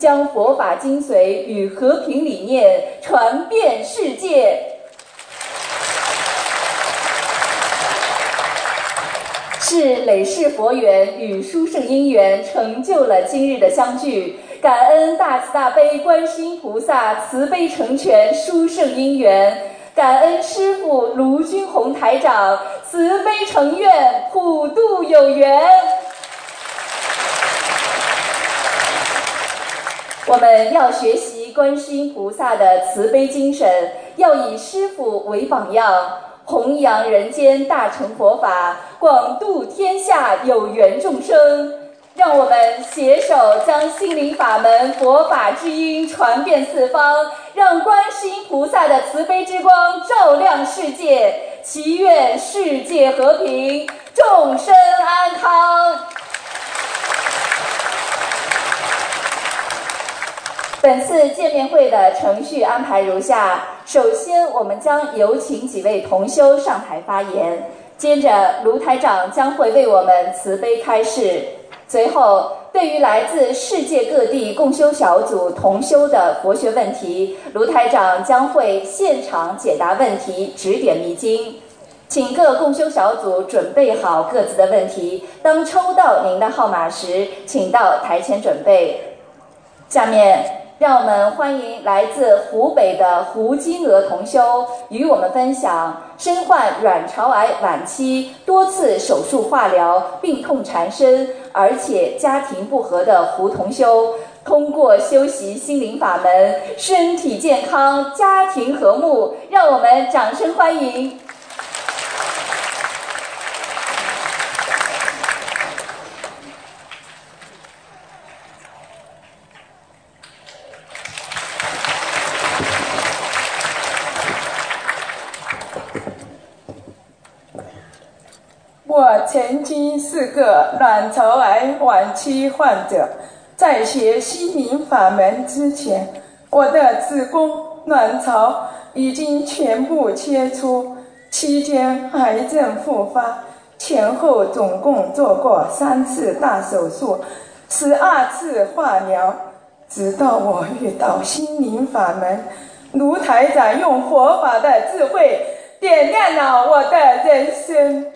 将佛法精髓与和平理念传遍世界。是累世佛缘与殊胜因缘，成就了今日的相聚。感恩大慈大悲观世音菩萨慈悲成全殊胜因缘，感恩师父卢军宏台长慈悲成愿普渡有缘。我们要学习观世音菩萨的慈悲精神，要以师父为榜样，弘扬人间大乘佛法，广度天下有缘众生。让我们携手将心灵法门、佛法之音传遍四方，让观世音菩萨的慈悲之光照亮世界，祈愿世界和平，众生安康。本次见面会的程序安排如下：首先，我们将有请几位同修上台发言；接着，卢台长将会为我们慈悲开示。随后，对于来自世界各地共修小组同修的佛学问题，卢台长将会现场解答问题，指点迷津。请各共修小组准备好各自的问题，当抽到您的号码时，请到台前准备。下面。让我们欢迎来自湖北的胡金娥同修与我们分享身患卵巢癌晚期、多次手术化疗、病痛缠身，而且家庭不和的胡同修，通过修习心灵法门，身体健康，家庭和睦。让我们掌声欢迎。曾经是个卵巢癌晚期患者，在学心灵法门之前，我的子宫、卵巢已经全部切除，期间癌症复发，前后总共做过三次大手术，十二次化疗，直到我遇到心灵法门，卢台长用佛法的智慧点亮了我的人生。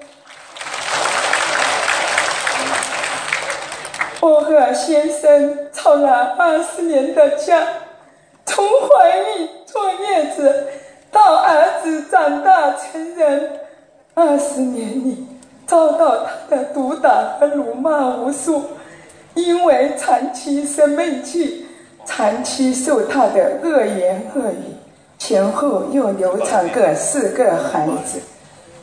我和先生吵了二十年的架，从怀孕坐月子到儿子长大成人，二十年里遭到他的毒打和辱骂无数，因为长期生闷气，长期受他的恶言恶语，前后又流产个四个孩子。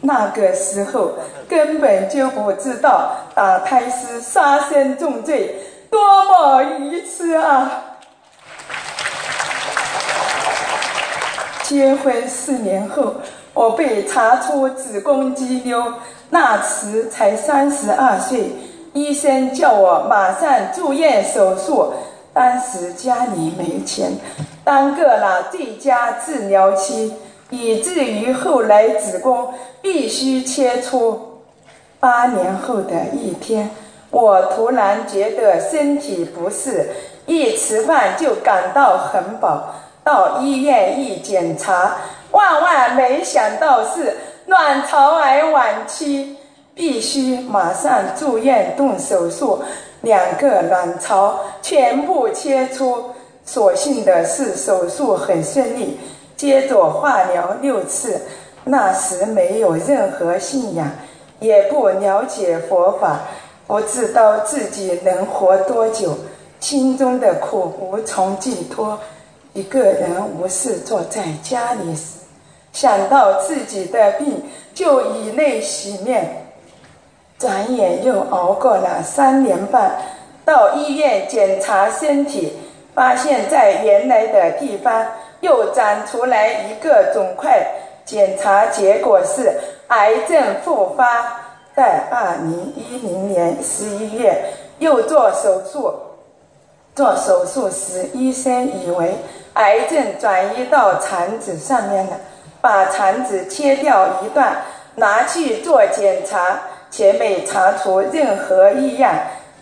那个时候根本就不知道打胎是杀身重罪，多么愚痴啊！结婚四年后，我被查出子宫肌瘤，那时才三十二岁，医生叫我马上住院手术。当时家里没钱，耽搁了最佳治疗期。以至于后来子宫必须切除。八年后的一天，我突然觉得身体不适，一吃饭就感到很饱。到医院一检查，万万没想到是卵巢癌晚期，必须马上住院动手术，两个卵巢全部切除。所幸的是手术很顺利。接着化疗六次，那时没有任何信仰，也不了解佛法，不知道自己能活多久，心中的苦无从寄托。一个人无事坐在家里时，想到自己的病，就以泪洗面。转眼又熬过了三年半，到医院检查身体，发现在原来的地方。又长出来一个肿块，检查结果是癌症复发。在二零一零年十一月又做手术，做手术时医生以为癌症转移到肠子上面了，把肠子切掉一段拿去做检查，且没查出任何异样。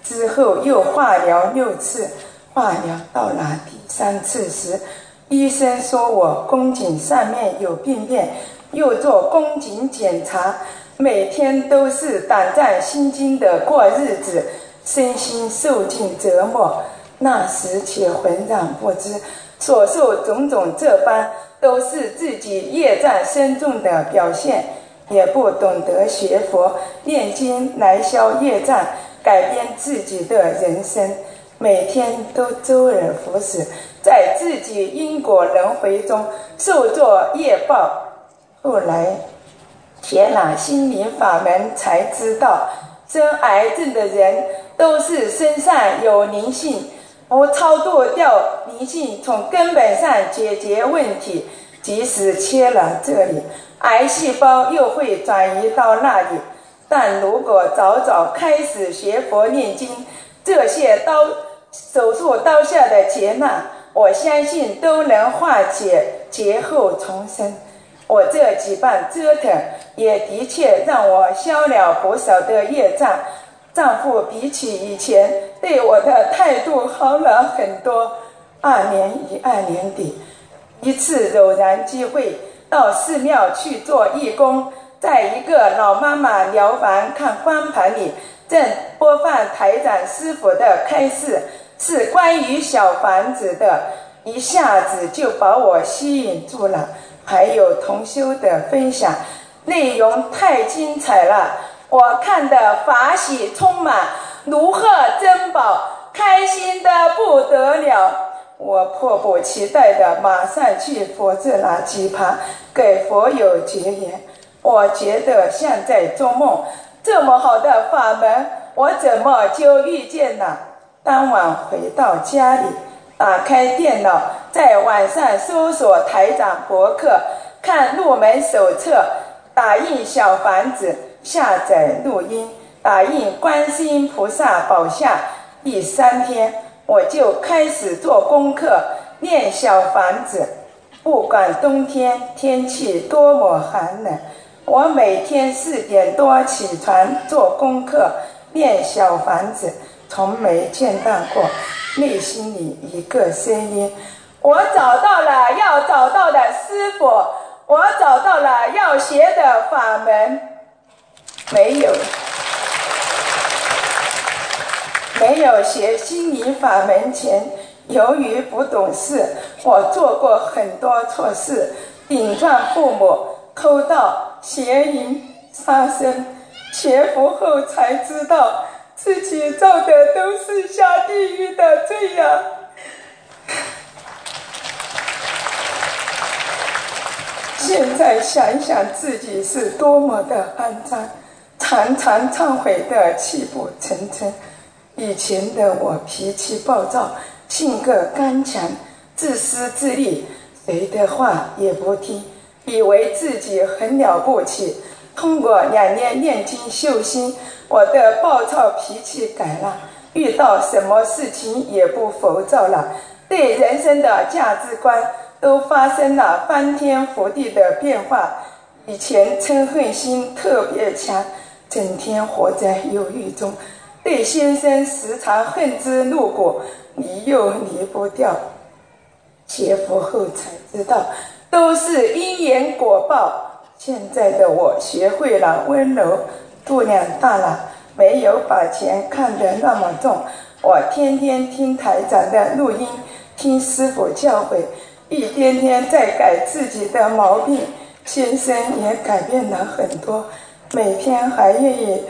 之后又化疗六次。化疗到了第三次时，医生说我宫颈上面有病变，又做宫颈检查，每天都是胆战心惊的过日子，身心受尽折磨。那时且浑然不知，所受种种这般，都是自己业障深重的表现，也不懂得学佛念经来消业障，改变自己的人生，每天都周而复始，在自己因果轮回中受作业报。后来学了心灵法门，才知道生癌症的人都是身上有灵性。不超度掉灵性，从根本上解决问题。即使切了这里，癌细胞又会转移到那里。但如果早早开始学佛念经，这些刀手术刀下的劫难，我相信都能化解，劫后重生。我这几番折腾，也的确让我消了不少的业障。丈夫比起以前对我的态度好了很多。二年一二年底，一次偶然机会到寺庙去做义工，在一个老妈妈疗房看光盘里，正播放台长师傅的开示，是关于小房子的，一下子就把我吸引住了。还有同修的分享，内容太精彩了。我看的法喜充满，如贺珍宝，开心的不得了。我迫不及待的马上去佛寺那几盘给佛友结缘。我觉得像在做梦，这么好的法门，我怎么就遇见了？当晚回到家里，打开电脑，在网上搜索台长博客，看入门手册，打印小房子。下载录音，打印观世音菩萨宝像。第三天，我就开始做功课，念小房子。不管冬天天气多么寒冷，我每天四点多起床做功课，念小房子，从没见到过。内心里一个声音：我找到了要找到的师傅，我找到了要学的法门。没有，没有学心灵法门前，由于不懂事，我做过很多错事，顶撞父母、偷盗、邪淫、杀生。学佛后才知道，自己造的都是下地狱的罪呀。现在想想，自己是多么的肮脏。常常忏悔的泣不成声。以前的我脾气暴躁，性格刚强，自私自利，谁的话也不听，以为自己很了不起。通过两年念经修心，我的暴躁脾气改了，遇到什么事情也不浮躁了，对人生的价值观都发生了翻天覆地的变化。以前嗔恨心特别强。整天活在忧郁中，对先生时常恨之入骨，离又离不掉。学佛后才知道，都是因缘果报。现在的我学会了温柔，度量大了，没有把钱看得那么重。我天天听台长的录音，听师傅教诲，一天天在改自己的毛病。先生也改变了很多。每天还愿意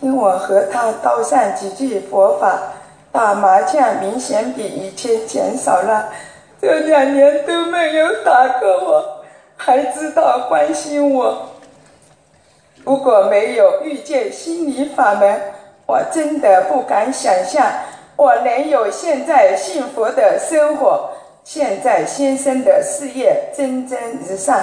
听我和他道上几句佛法，打麻将明显比以前减少了，这两年都没有打过我，还知道关心我。如果没有遇见心理法门，我真的不敢想象我能有现在幸福的生活。现在先生的事业蒸蒸日上，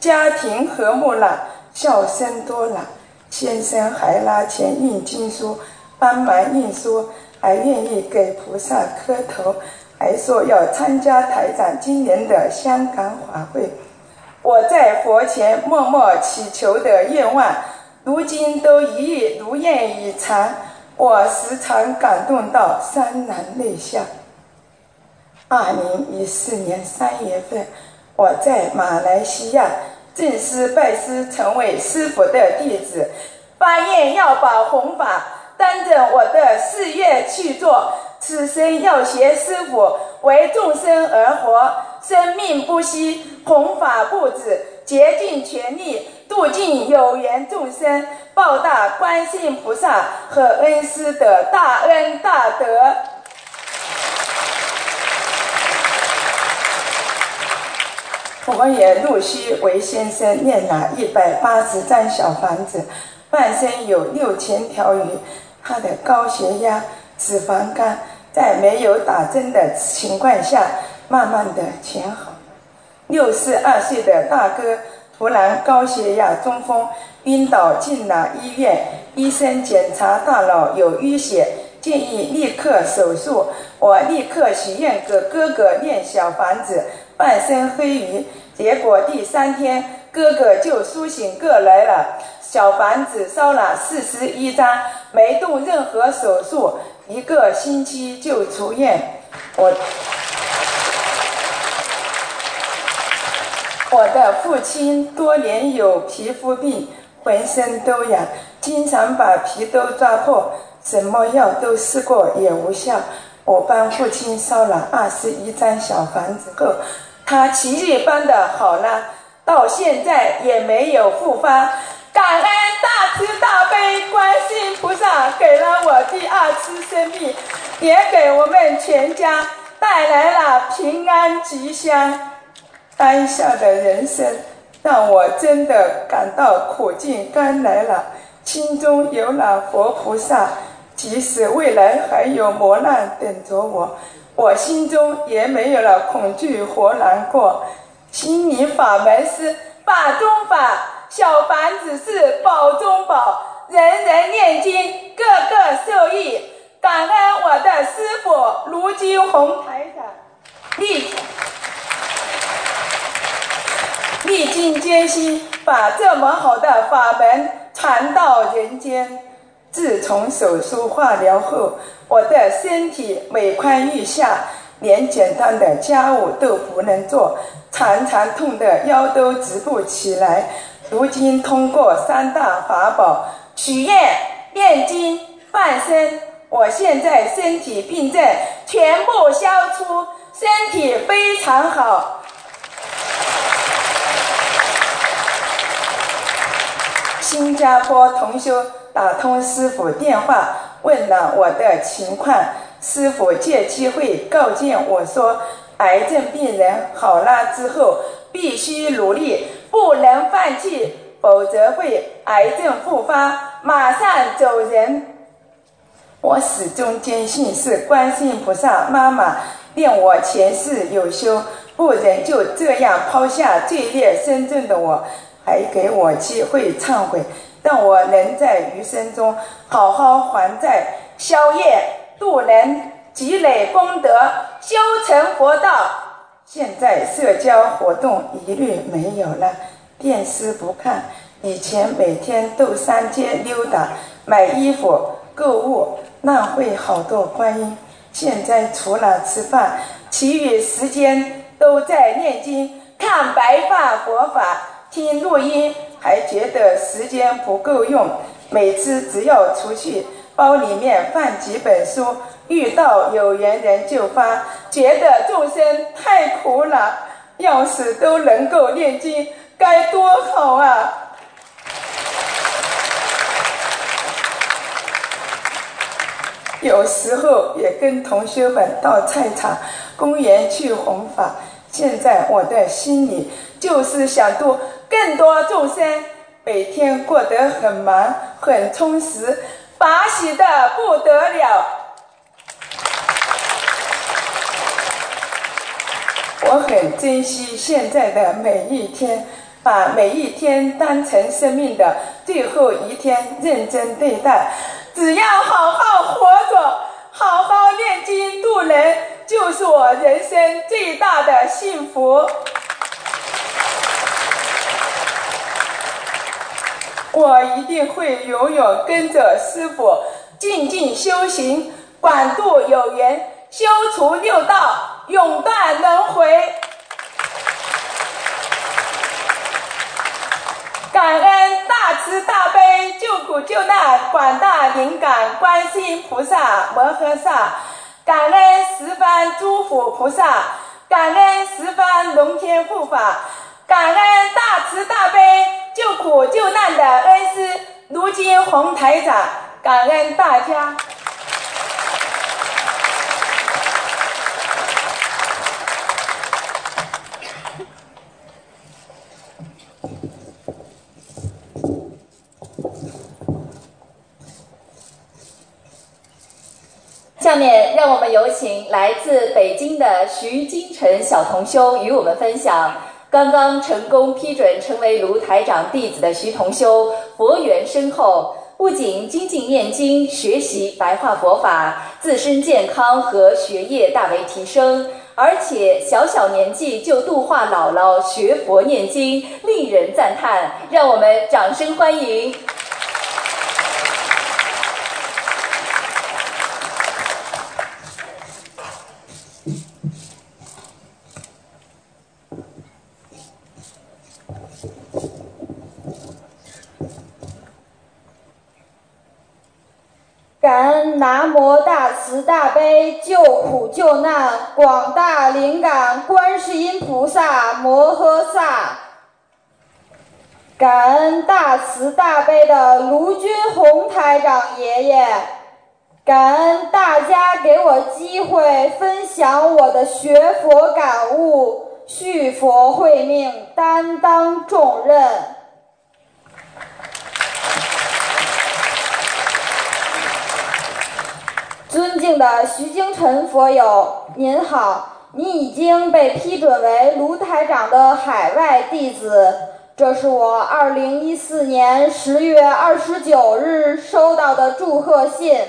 家庭和睦了。笑声多了，先生还拿钱印经书，帮忙印书，还愿意给菩萨磕头，还说要参加台长今年的香港法会。我在佛前默默祈求的愿望，如今都一一如愿以偿。我时常感动到潸然泪下。二零一四年三月份，我在马来西亚正式拜师，成为师傅的弟子，发愿要把弘法当成我的事业去做。此生要学师傅，为众生而活，生命不息，弘法不止，竭尽全力度尽有缘众生，报答观世音菩萨和恩师的大恩大德。我们也陆续为先生念了一百八十张小房子，半身有六千条鱼，他的高血压、脂肪肝。在没有打针的情况下，慢慢的全好。六十二岁的大哥突然高血压中风，晕倒进了医院。医生检查大脑有淤血，建议立刻手术。我立刻许愿给哥哥念小房子，半身黑鱼。结果第三天，哥哥就苏醒过来了。小房子烧了四十一张，没动任何手术。一个星期就出院。我我的父亲多年有皮肤病，浑身都痒，经常把皮都抓破，什么药都试过也无效。我帮父亲烧了二十一张小房子后，他奇迹般的好了，到现在也没有复发。感恩大慈大悲观世音菩萨给了我第二次生命，也给我们全家带来了平安吉祥。当下的人生让我真的感到苦尽甘来了，心中有了佛菩萨，即使未来还有磨难等着我，我心中也没有了恐惧和难过。心灵法门是法中法。小房子是宝中宝，人人念经，个个受益。感恩我的师傅卢金红台长，立历经艰辛，把这么好的法门传到人间。自从手术化疗后，我的身体每况愈下，连简单的家务都不能做，常常痛得腰都直不起来。如今通过三大法宝许愿、念经、放生，我现在身体病症全部消除，身体非常好。新加坡同修打通师傅电话，问了我的情况，师傅借机会告诫我说：癌症病人好了之后，必须努力。不能放弃，否则会癌症复发，马上走人。我始终坚信是观世菩萨妈妈念我前世有修，不忍就这样抛下罪孽深重的我，还给我机会忏悔，让我能在余生中好好还债、消业、度人、积累功德、修成佛道。现在社交活动一律没有了，电视不看。以前每天都上街溜达，买衣服、购物，浪费好多光阴。现在除了吃饭，其余时间都在念经、看白发佛法、听录音，还觉得时间不够用。每次只要出去，包里面放几本书。遇到有缘人就发，觉得众生太苦了，要是都能够念经，该多好啊！有时候也跟同学们到菜场、公园去弘法。现在我的心里就是想度更多众生，每天过得很忙很充实，法喜的不得了。我很珍惜现在的每一天，把每一天当成生命的最后一天，认真对待。只要好好活着，好好念经度人，就是我人生最大的幸福。我一定会永远跟着师傅，静静修行，广度有缘，修除六道。永断轮回。感恩大慈大悲救苦救难广大灵感观世音菩萨摩诃萨，感恩十方诸佛菩萨，感恩十方龙天护法，感恩大慈大悲救苦救难的恩师如今红台长，感恩大家。下面让我们有请来自北京的徐金晨小同修与我们分享刚刚成功批准成为卢台长弟子的徐同修佛缘深厚，不仅精进念经学习白话佛法，自身健康和学业大为提升，而且小小年纪就度化姥姥学佛念经，令人赞叹。让我们掌声欢迎。感恩南无大慈大悲救苦救难广大灵感观世音菩萨摩诃萨，感恩大慈大悲的卢军宏台长爷爷，感恩大家给我机会分享我的学佛感悟，续佛慧命，担当重任。尊敬的徐京晨佛友，您好！你已经被批准为卢台长的海外弟子，这是我二零一四年十月二十九日收到的祝贺信。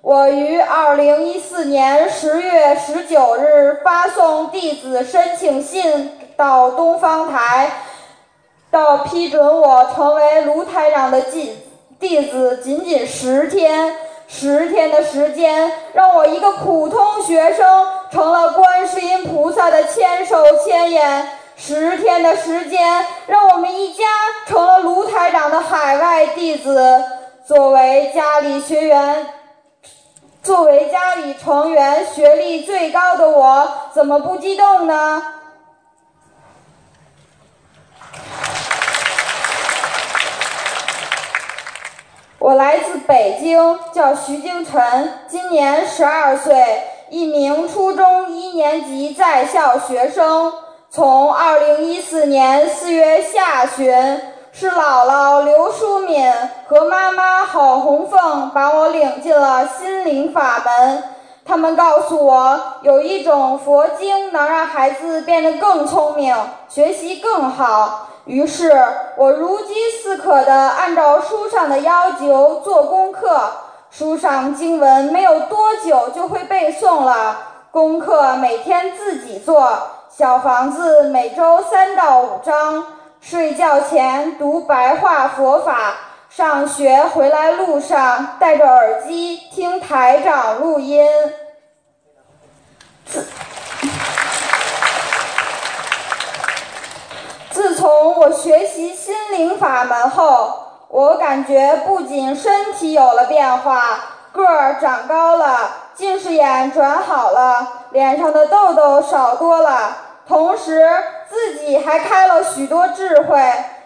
我于二零一四年十月十九日发送弟子申请信到东方台，到批准我成为卢台长的弟弟子，仅仅十天。十天的时间，让我一个普通学生成了观世音菩萨的千手千眼；十天的时间，让我们一家成了卢台长的海外弟子。作为家里学员，作为家里成员学历最高的我，怎么不激动呢？我来自北京，叫徐京晨，今年十二岁，一名初中一年级在校学生。从二零一四年四月下旬，是姥姥刘淑敏和妈妈郝红凤把我领进了心灵法门。他们告诉我，有一种佛经能让孩子变得更聪明，学习更好。于是我如饥似渴地按照书上的要求做功课，书上经文没有多久就会背诵了。功课每天自己做，小房子每周三到五章。睡觉前读白话佛法，上学回来路上戴着耳机听台长录音。自。从我学习心灵法门后，我感觉不仅身体有了变化，个儿长高了，近视眼转好了，脸上的痘痘少多了，同时自己还开了许多智慧，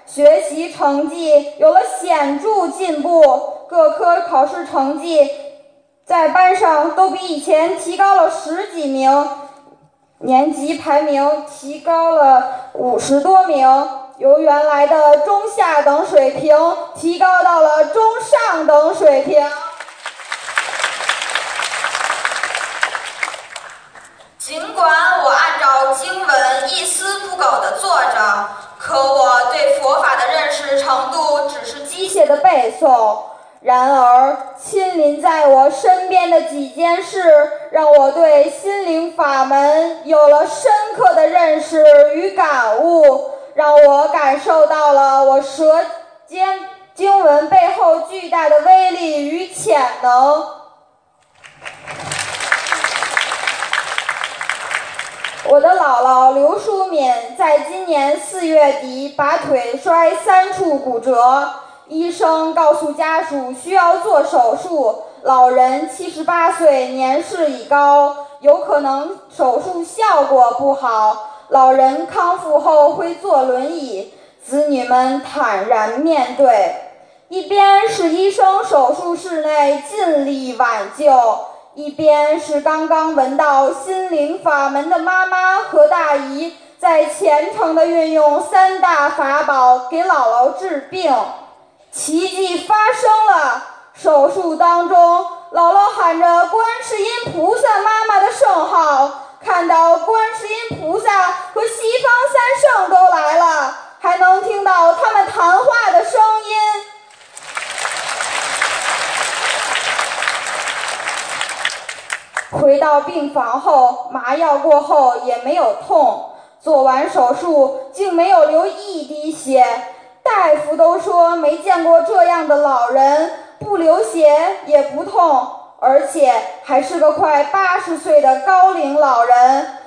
学习成绩有了显著进步，各科考试成绩在班上都比以前提高了十几名。年级排名提高了五十多名，由原来的中下等水平提高到了中上等水平。尽管我按照经文一丝不苟的做着，可我对佛法的认识程度只是机械的背诵。然而，亲临在我身边的几件事，让我对心灵法门有了深刻的认识与感悟，让我感受到了我舌尖经文背后巨大的威力与潜能。我的姥姥刘淑敏在今年四月底把腿摔三处骨折，医生告诉家属需要做手术。老人七十八岁，年事已高，有可能手术效果不好。老人康复后会坐轮椅，子女们坦然面对。一边是医生手术室内尽力挽救，一边是刚刚闻到心灵法门的妈妈和大姨在虔诚地运用三大法宝给姥姥治病。奇迹发生了。手术当中，姥姥喊着“观世音菩萨妈妈”的圣号，看到观世音菩萨和西方三圣都来了，还能听到他们谈话的声音。回到病房后，麻药过后也没有痛，做完手术竟没有流一滴血，大夫都说没见过这样的老人。不流血也不痛，而且还是个快八十岁的高龄老人。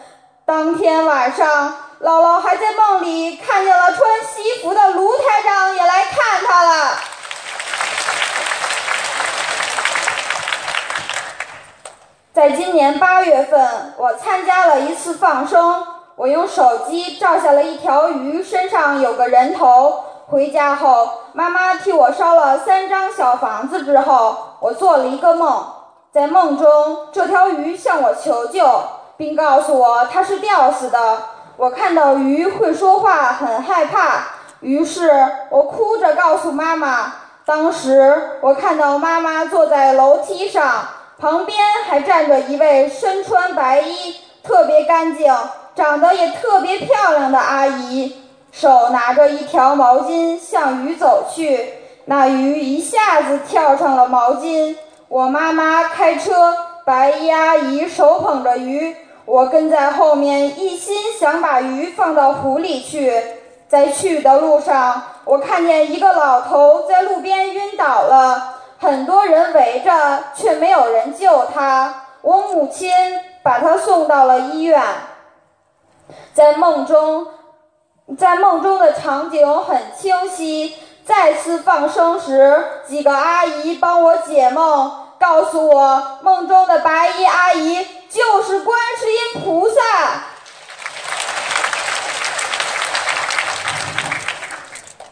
当天晚上，姥姥还在梦里看见了穿西服的卢台长也来看她了。在今年八月份，我参加了一次放生，我用手机照下了一条鱼身上有个人头。回家后，妈妈替我烧了三张小房子之后，我做了一个梦。在梦中，这条鱼向我求救，并告诉我它是吊死的。我看到鱼会说话，很害怕，于是我哭着告诉妈妈。当时我看到妈妈坐在楼梯上，旁边还站着一位身穿白衣、特别干净、长得也特别漂亮的阿姨。手拿着一条毛巾向鱼走去，那鱼一下子跳上了毛巾。我妈妈开车，白衣阿姨手捧着鱼，我跟在后面，一心想把鱼放到湖里去。在去的路上，我看见一个老头在路边晕倒了，很多人围着，却没有人救他。我母亲把他送到了医院，在梦中。在梦中的场景很清晰。再次放生时，几个阿姨帮我解梦，告诉我梦中的白衣阿姨就是观世音菩萨，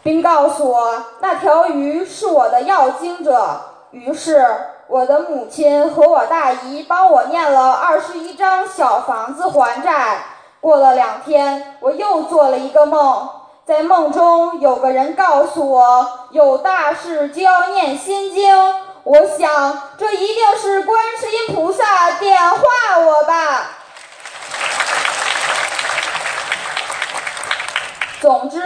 并告诉我那条鱼是我的要经者。于是，我的母亲和我大姨帮我念了二十一张小房子还债。过了两天，我又做了一个梦，在梦中有个人告诉我有大事就要念心经。我想，这一定是观世音菩萨点化我吧。总之，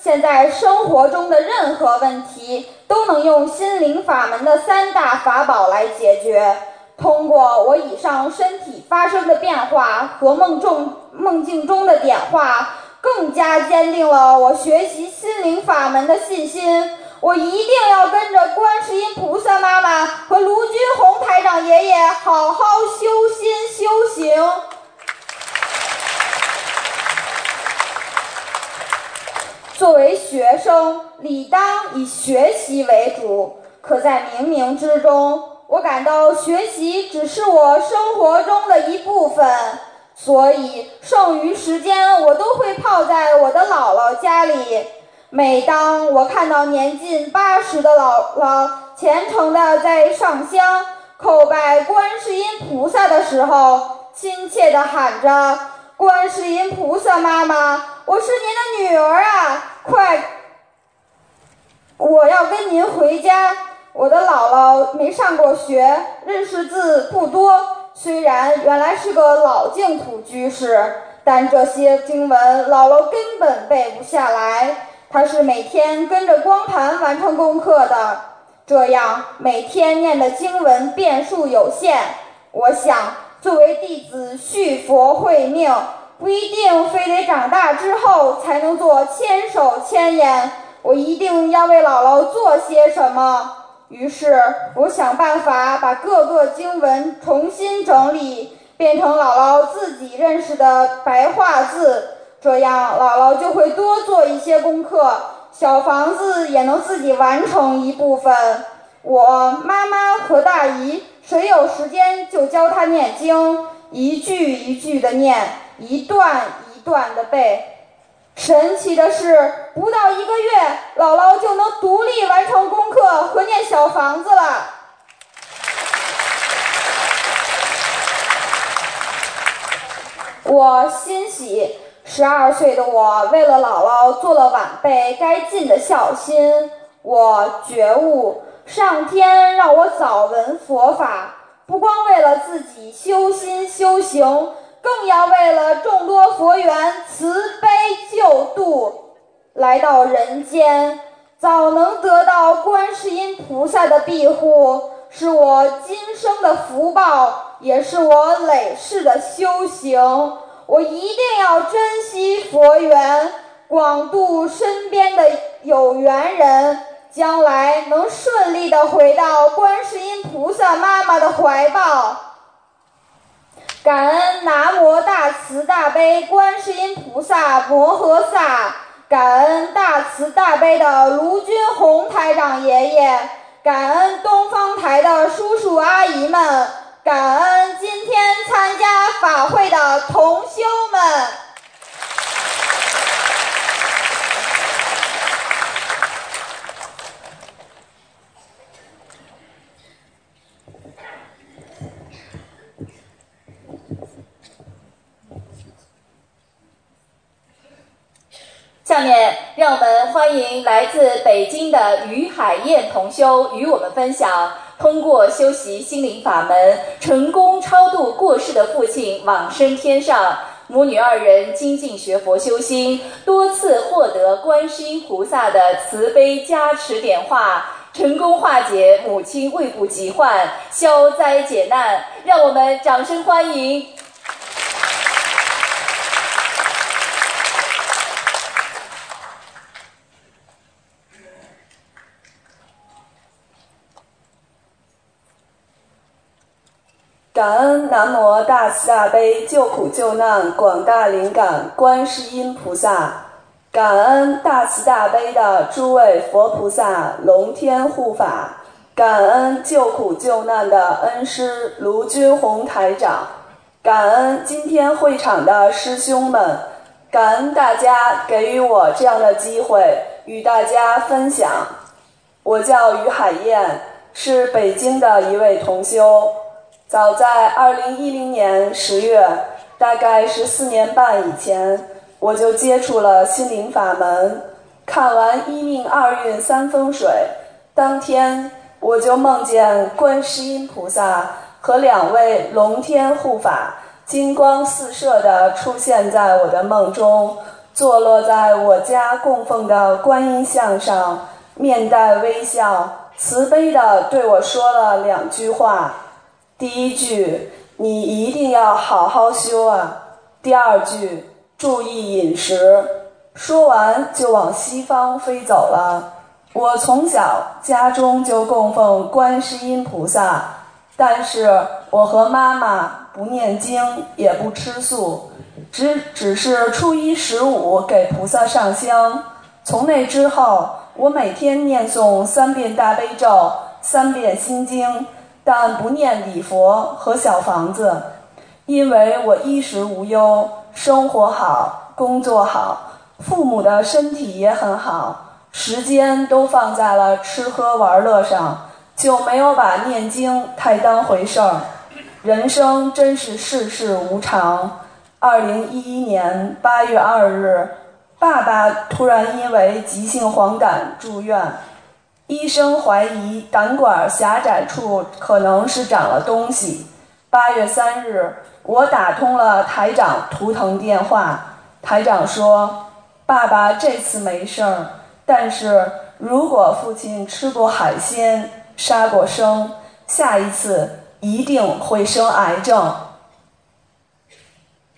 现在生活中的任何问题都能用心灵法门的三大法宝来解决。通过我以上身体发生的变化和梦中梦境中的点化，更加坚定了我学习心灵法门的信心。我一定要跟着观世音菩萨妈妈和卢军红台长爷爷好好修心修行。作为学生，理当以学习为主，可在冥冥之中。我感到学习只是我生活中的一部分，所以剩余时间我都会泡在我的姥姥家里。每当我看到年近八十的姥姥虔诚地在上香叩拜观世音菩萨的时候，亲切地喊着：“观世音菩萨妈妈，我是您的女儿啊，快，我要跟您回家。”我的姥姥没上过学，认识字不多。虽然原来是个老净土居士，但这些经文姥姥根本背不下来。她是每天跟着光盘完成功课的，这样每天念的经文遍数有限。我想，作为弟子续佛慧命，不一定非得长大之后才能做千手千眼。我一定要为姥姥做些什么。于是我想办法把各个经文重新整理，变成姥姥自己认识的白话字，这样姥姥就会多做一些功课，小房子也能自己完成一部分。我妈妈和大姨谁有时间就教她念经，一句一句的念，一段一段的背。神奇的是，不到一个月，姥姥就能独立完成功课和念小房子了。我欣喜，十二岁的我为了姥姥做了晚辈该尽的孝心。我觉悟。上天让我早闻佛法，不光为了自己修心修行，更要为了众多佛缘慈悲救度，来到人间，早能得到观世音菩萨的庇护，是我今生的福报，也是我累世的修行。我一定要珍惜佛缘，广度身边的有缘人。将来能顺利的回到观世音菩萨妈妈的怀抱。感恩南无大慈大悲观世音菩萨摩诃萨，感恩大慈大悲的卢军宏台长爷爷，感恩东方台的叔叔阿姨们，感恩今天参加法会的同修们。下面让我们欢迎来自北京的于海燕同修与我们分享，通过修习心灵法门，成功超度过世的父亲往生天上，母女二人精进学佛修心，多次获得观世音菩萨的慈悲加持点化，成功化解母亲胃部疾患，消灾解难。让我们掌声欢迎！感恩南无大慈大悲救苦救难广大灵感观世音菩萨，感恩大慈大悲的诸位佛菩萨龙天护法，感恩救苦救难的恩师卢军宏台长，感恩今天会场的师兄们，感恩大家给予我这样的机会与大家分享。我叫于海燕，是北京的一位同修。早在二零一零年十月，大概是四年半以前，我就接触了心灵法门。看完一命二运三风水，当天我就梦见观世音菩萨和两位龙天护法金光四射的出现在我的梦中，坐落在我家供奉的观音像上，面带微笑，慈悲的对我说了两句话。第一句，你一定要好好修啊！第二句，注意饮食。说完就往西方飞走了。我从小家中就供奉观世音菩萨，但是我和妈妈不念经，也不吃素，只只是初一十五给菩萨上香。从那之后，我每天念诵三遍大悲咒，三遍心经。但不念礼佛和小房子，因为我衣食无忧，生活好，工作好，父母的身体也很好，时间都放在了吃喝玩乐上，就没有把念经太当回事儿。人生真是世事无常。二零一一年八月二日，爸爸突然因为急性黄疸住院。医生怀疑胆管狭窄处可能是长了东西。八月三日，我打通了台长图腾电话，台长说：“爸爸这次没事儿，但是如果父亲吃过海鲜、杀过生，下一次一定会生癌症。”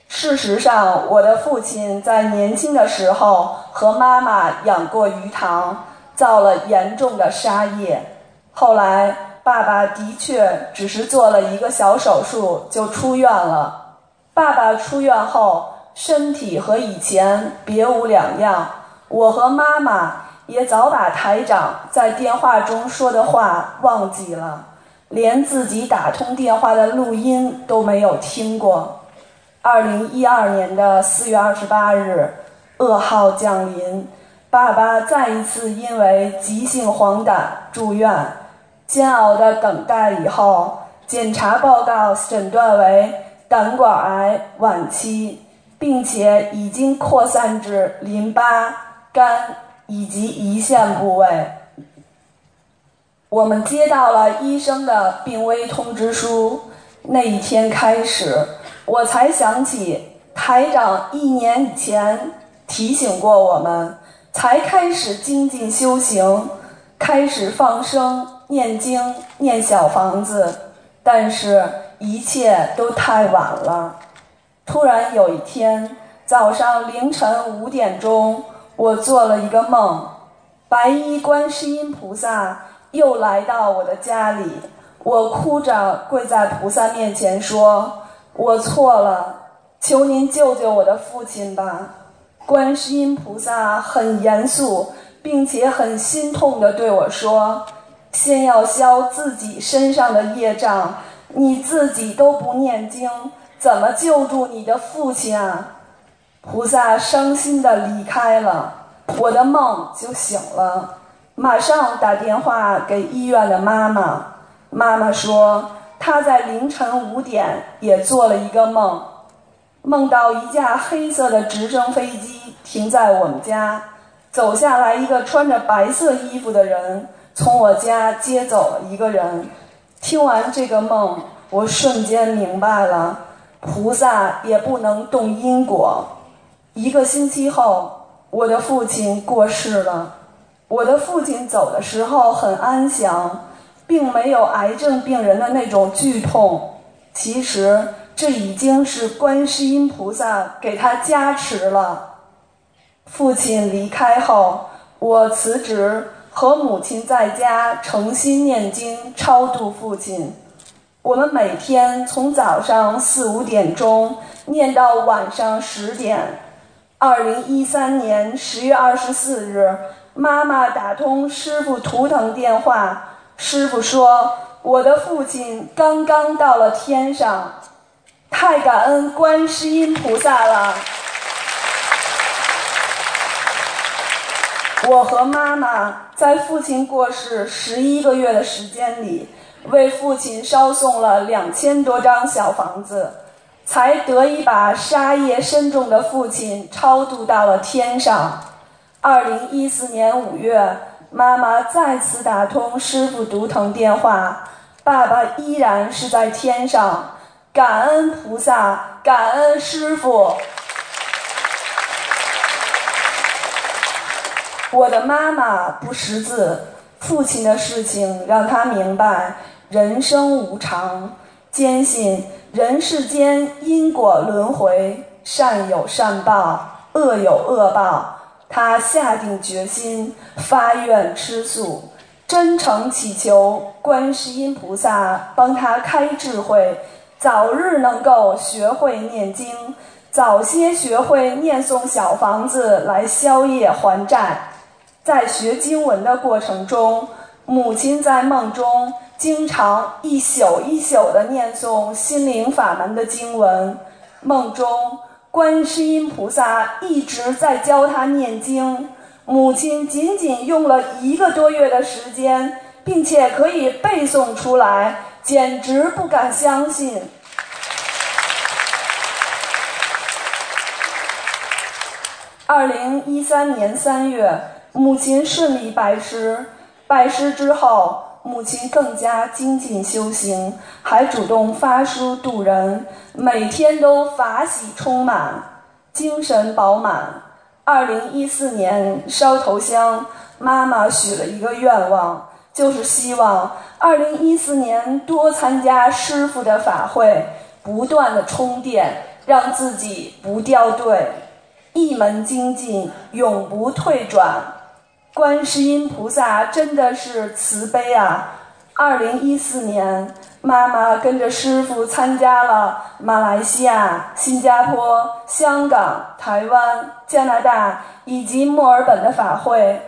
事实上，我的父亲在年轻的时候和妈妈养过鱼塘。造了严重的杀业，后来爸爸的确只是做了一个小手术就出院了。爸爸出院后，身体和以前别无两样。我和妈妈也早把台长在电话中说的话忘记了，连自己打通电话的录音都没有听过。二零一二年的四月二十八日，噩耗降临，爸爸再一次因为急性黄疸住院。煎熬的等待以后，检查报告诊断为胆管癌晚期，并且已经扩散至淋巴、肝以及胰腺部位。我们接到了医生的病危通知书，那一天开始，我才想起台长一年以前提醒过我们，才开始精进修行，开始放生。念经念小房子，但是一切都太晚了。突然有一天早上凌晨五点钟，我做了一个梦，白衣观世音菩萨又来到我的家里，我哭着跪在菩萨面前说：“我错了，求您救救我的父亲吧。”观世音菩萨很严肃，并且很心痛地对我说。先要消自己身上的业障，你自己都不念经，怎么救助你的父亲啊？菩萨伤心的离开了，我的梦就醒了，马上打电话给医院的妈妈。妈妈说，她在凌晨五点也做了一个梦，梦到一架黑色的直升飞机停在我们家，走下来一个穿着白色衣服的人。从我家接走了一个人，听完这个梦，我瞬间明白了，菩萨也不能动因果。一个星期后，我的父亲过世了。我的父亲走的时候很安详，并没有癌症病人的那种剧痛。其实这已经是观世音菩萨给他加持了。父亲离开后，我辞职。和母亲在家诚心念经超度父亲，我们每天从早上四五点钟念到晚上十点。二零一三年十月二十四日，妈妈打通师傅图腾电话，师傅说我的父亲刚刚到了天上，太感恩观世音菩萨了。我和妈妈在父亲过世十一个月的时间里，为父亲烧送了两千多张小房子，才得以把杀业深重的父亲超度到了天上。二零一四年五月，妈妈再次打通师傅独藤电话，爸爸依然是在天上，感恩菩萨，感恩师傅。我的妈妈不识字，父亲的事情让她明白人生无常，坚信人世间因果轮回，善有善报，恶有恶报。他下定决心，发愿吃素，真诚祈求观世音菩萨帮他开智慧，早日能够学会念经，早些学会念诵小房子来消业还债。在学经文的过程中，母亲在梦中经常一宿一宿地念诵心灵法门的经文。梦中，观世音菩萨一直在教他念经。母亲仅仅用了一个多月的时间，并且可以背诵出来，简直不敢相信。二零一三年三月。母亲顺利拜师，拜师之后，母亲更加精进修行，还主动发书度人，每天都法喜充满，精神饱满。二零一四年烧头香，妈妈许了一个愿望，就是希望二零一四年多参加师傅的法会，不断的充电，让自己不掉队，一门精进，永不退转。观世音菩萨真的是慈悲啊！二零一四年，妈妈跟着师傅参加了马来西亚、新加坡、香港、台湾、加拿大以及墨尔本的法会。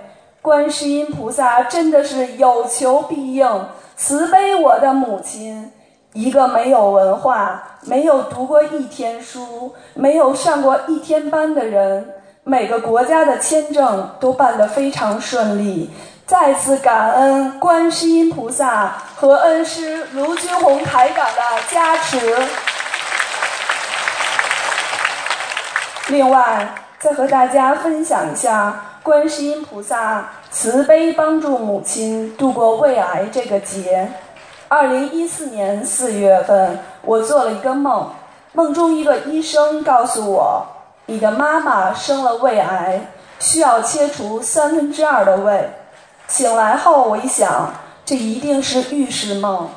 观世音菩萨真的是有求必应，慈悲我的母亲。一个没有文化、没有读过一天书、没有上过一天班的人，每个国家的签证都办得非常顺利。再次感恩观世音菩萨和恩师卢军红台长的加持。另外，再和大家分享一下观世音菩萨慈悲帮助母亲度过胃癌这个劫。二零一四年四月份，我做了一个梦，梦中一个医生告诉我，你的妈妈生了胃癌，需要切除三分之二的胃。醒来后，我一想，这一定是预示梦，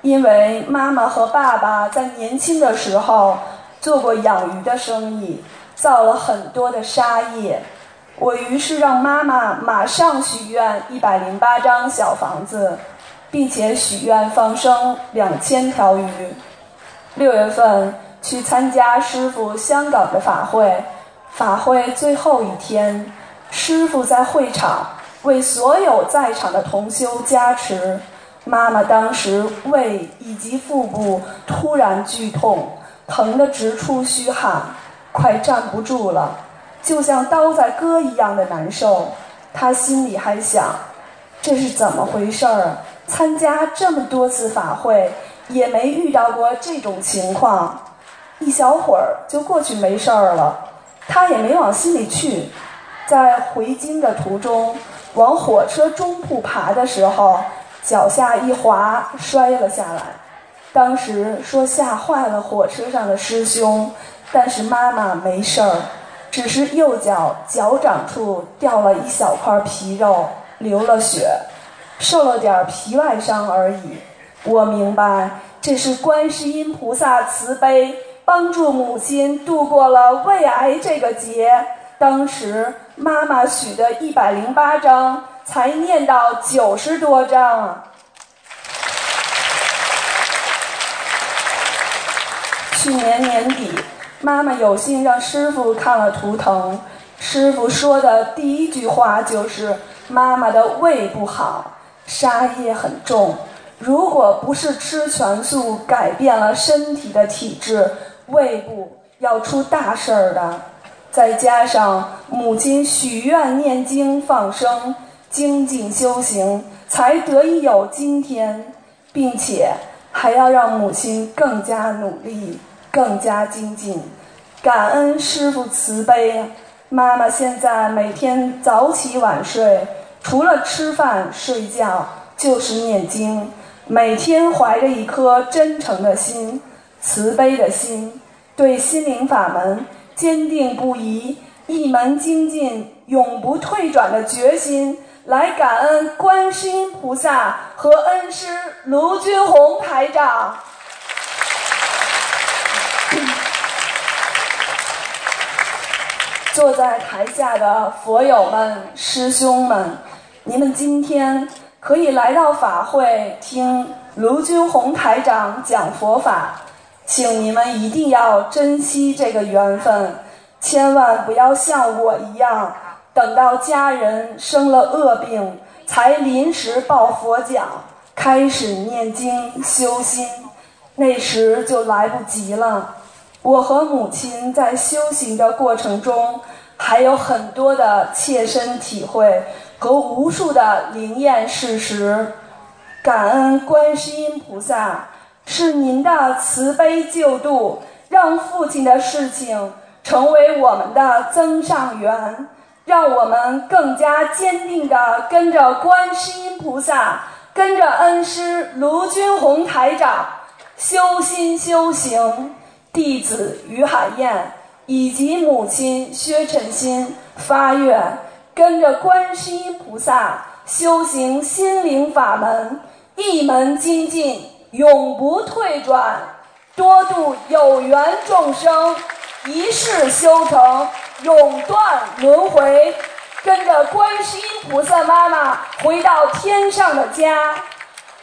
因为妈妈和爸爸在年轻的时候做过养鱼的生意，造了很多的杀业。我于是让妈妈马上许愿一百零八张小房子。并且许愿放生两千条鱼。六月份去参加师傅香港的法会，法会最后一天，师傅在会场为所有在场的同修加持。妈妈当时胃以及腹部突然剧痛，疼得直出虚汗，快站不住了，就像刀在割一样的难受。他心里还想：这是怎么回事儿？参加这么多次法会，也没遇到过这种情况，一小会儿就过去没事儿了。他也没往心里去，在回京的途中，往火车中铺爬的时候，脚下一滑，摔了下来。当时说吓坏了火车上的师兄，但是妈妈没事儿，只是右脚脚掌处掉了一小块皮肉，流了血。受了点皮外伤而已，我明白这是观世音菩萨慈悲，帮助母亲度过了胃癌这个劫。当时妈妈许的一百零八章，才念到九十多章。去年年底，妈妈有幸让师傅看了图腾，师傅说的第一句话就是：“妈妈的胃不好。”杀业很重，如果不是吃全素改变了身体的体质，胃部要出大事儿的。再加上母亲许愿念经放生，精进修行，才得以有今天，并且还要让母亲更加努力，更加精进。感恩师父慈悲，妈妈现在每天早起晚睡。除了吃饭睡觉，就是念经，每天怀着一颗真诚的心、慈悲的心，对心灵法门坚定不移、一门精进、永不退转的决心，来感恩观世音菩萨和恩师卢军红台长。坐在台下的佛友们、师兄们。你们今天可以来到法会听卢军红台长讲佛法，请你们一定要珍惜这个缘分，千万不要像我一样，等到家人生了恶病才临时抱佛脚，开始念经修心，那时就来不及了。我和母亲在修行的过程中，还有很多的切身体会。和无数的灵验事实，感恩观世音菩萨，是您的慈悲救度，让父亲的事情成为我们的增上缘，让我们更加坚定地跟着观世音菩萨，跟着恩师卢军红台长修心修行。弟子于海燕以及母亲薛晨心发愿。跟着观世音菩萨修行心灵法门，一门精进，永不退转，多度有缘众生，一世修成，永断轮回。跟着观世音菩萨妈妈回到天上的家，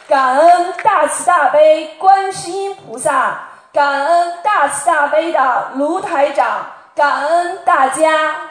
感恩大慈大悲观世音菩萨，感恩大慈大悲的卢台长，感恩大家。